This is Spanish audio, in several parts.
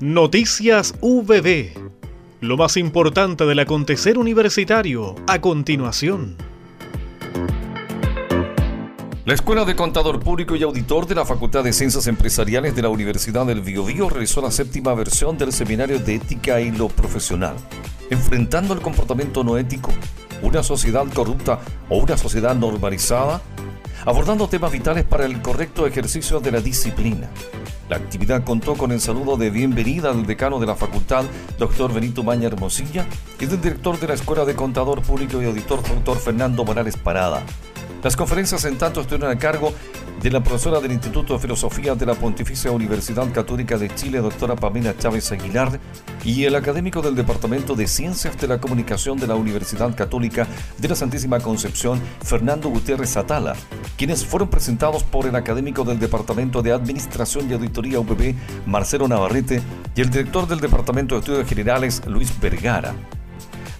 Noticias VB. Lo más importante del acontecer universitario a continuación. La Escuela de Contador Público y Auditor de la Facultad de Ciencias Empresariales de la Universidad del Biobío realizó la séptima versión del Seminario de Ética y lo Profesional, enfrentando el comportamiento no ético, una sociedad corrupta o una sociedad normalizada, abordando temas vitales para el correcto ejercicio de la disciplina. La actividad contó con el saludo de bienvenida del decano de la facultad, doctor Benito Maña Hermosilla, y del director de la Escuela de Contador Público y Auditor, doctor Fernando Morales Parada. Las conferencias en tanto estuvieron a cargo de la profesora del Instituto de Filosofía de la Pontificia Universidad Católica de Chile, doctora Pamela Chávez Aguilar, y el académico del Departamento de Ciencias de la Comunicación de la Universidad Católica de la Santísima Concepción, Fernando Gutiérrez Atala, quienes fueron presentados por el académico del Departamento de Administración y Auditoría UPB, Marcelo Navarrete, y el director del Departamento de Estudios Generales, Luis Vergara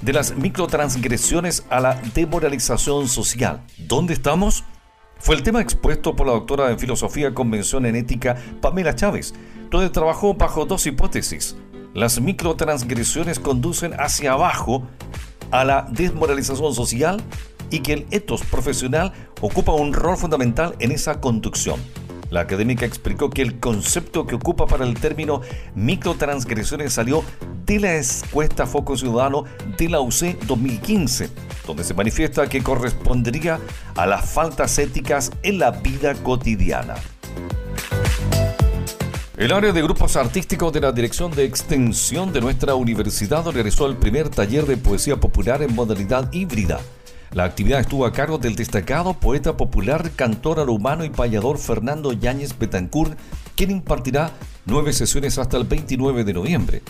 de las microtransgresiones a la demoralización social. ¿Dónde estamos? Fue el tema expuesto por la doctora en Filosofía Convención en Ética Pamela Chávez, donde trabajó bajo dos hipótesis. Las microtransgresiones conducen hacia abajo a la desmoralización social y que el etos profesional ocupa un rol fundamental en esa conducción. La académica explicó que el concepto que ocupa para el término microtransgresiones salió de la encuesta Foco Ciudadano de la UC 2015, donde se manifiesta que correspondería a las faltas éticas en la vida cotidiana. El área de grupos artísticos de la Dirección de Extensión de nuestra universidad realizó el primer taller de poesía popular en modalidad híbrida. La actividad estuvo a cargo del destacado poeta popular, cantor humano y payador Fernando Yáñez Betancourt, quien impartirá nueve sesiones hasta el 29 de noviembre.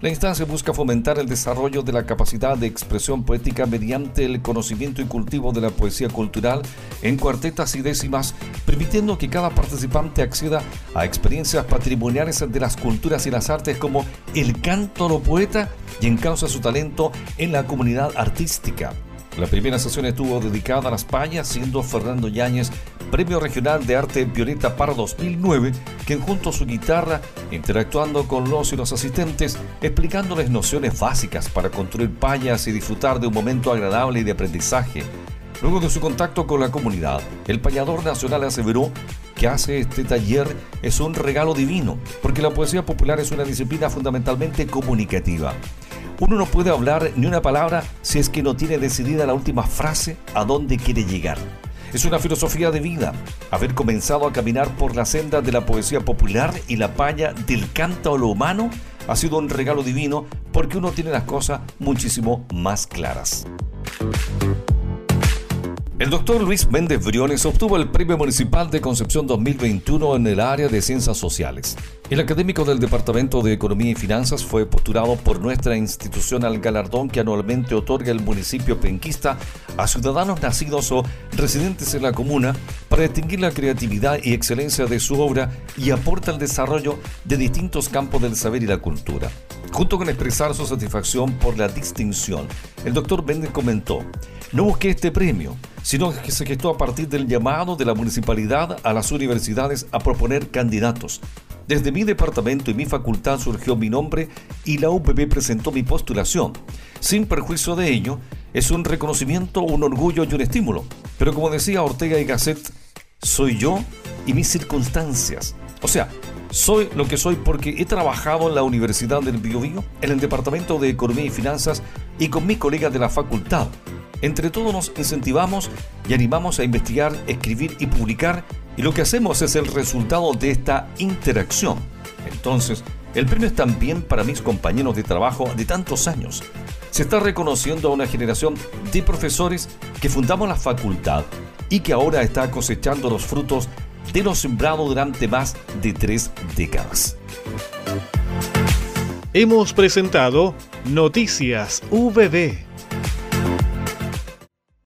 La instancia busca fomentar el desarrollo de la capacidad de expresión poética mediante el conocimiento y cultivo de la poesía cultural en cuartetas y décimas, permitiendo que cada participante acceda a experiencias patrimoniales de las culturas y las artes como el canto lo poeta y encausa su talento en la comunidad artística. La primera sesión estuvo dedicada a las payas, siendo Fernando Yáñez Premio Regional de Arte Violeta para 2009, quien junto a su guitarra, interactuando con los y los asistentes, explicándoles nociones básicas para construir payas y disfrutar de un momento agradable y de aprendizaje. Luego de su contacto con la comunidad, el payador nacional aseveró que hace este taller es un regalo divino, porque la poesía popular es una disciplina fundamentalmente comunicativa. Uno no puede hablar ni una palabra si es que no tiene decidida la última frase a dónde quiere llegar. Es una filosofía de vida. Haber comenzado a caminar por la senda de la poesía popular y la paya del canto lo humano ha sido un regalo divino porque uno tiene las cosas muchísimo más claras. El doctor Luis Méndez Briones obtuvo el Premio Municipal de Concepción 2021 en el área de Ciencias Sociales. El académico del Departamento de Economía y Finanzas fue postulado por nuestra institución al galardón que anualmente otorga el municipio penquista a ciudadanos nacidos o residentes en la comuna para distinguir la creatividad y excelencia de su obra y aporta al desarrollo de distintos campos del saber y la cultura. Junto con expresar su satisfacción por la distinción, el doctor Méndez comentó, no busqué este premio, sino que se gestó a partir del llamado de la municipalidad a las universidades a proponer candidatos. Desde mi departamento y mi facultad surgió mi nombre y la UPB presentó mi postulación. Sin perjuicio de ello, es un reconocimiento, un orgullo y un estímulo. Pero como decía Ortega y Gasset, soy yo y mis circunstancias. O sea, soy lo que soy porque he trabajado en la Universidad del Biobío, en el Departamento de Economía y Finanzas y con mis colegas de la facultad. Entre todos nos incentivamos y animamos a investigar, escribir y publicar y lo que hacemos es el resultado de esta interacción. Entonces, el premio es también para mis compañeros de trabajo de tantos años. Se está reconociendo a una generación de profesores que fundamos la facultad y que ahora está cosechando los frutos de lo sembrado durante más de tres décadas. Hemos presentado Noticias VB